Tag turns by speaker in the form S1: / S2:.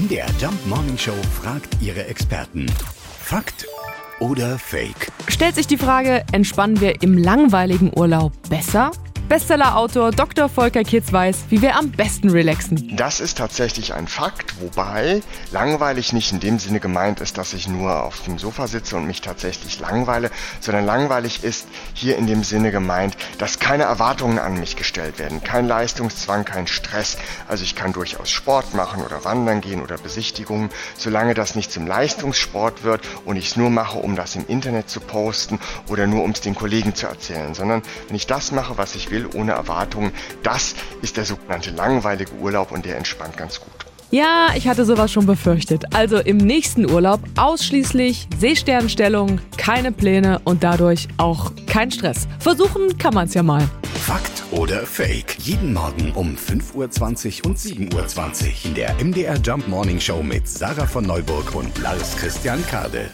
S1: MDR Jump Morning Show fragt ihre Experten. Fakt oder Fake?
S2: Stellt sich die Frage, entspannen wir im langweiligen Urlaub besser? Bestsellerautor Dr. Volker Kitz weiß, wie wir am besten relaxen.
S3: Das ist tatsächlich ein Fakt, wobei langweilig nicht in dem Sinne gemeint ist, dass ich nur auf dem Sofa sitze und mich tatsächlich langweile, sondern langweilig ist hier in dem Sinne gemeint, dass keine Erwartungen an mich gestellt werden, kein Leistungszwang, kein Stress. Also ich kann durchaus Sport machen oder wandern gehen oder Besichtigungen, solange das nicht zum Leistungssport wird und ich es nur mache, um das im Internet zu posten oder nur um es den Kollegen zu erzählen, sondern wenn ich das mache, was ich will, will, ohne Erwartungen. Das ist der sogenannte langweilige Urlaub und der entspannt ganz gut.
S2: Ja, ich hatte sowas schon befürchtet. Also im nächsten Urlaub ausschließlich Seesternstellung, keine Pläne und dadurch auch kein Stress. Versuchen kann man es ja mal.
S1: Fakt oder Fake? Jeden Morgen um 5.20 Uhr und 7.20 Uhr in der MDR Jump Morning Show mit Sarah von Neuburg und Lars Christian Kade.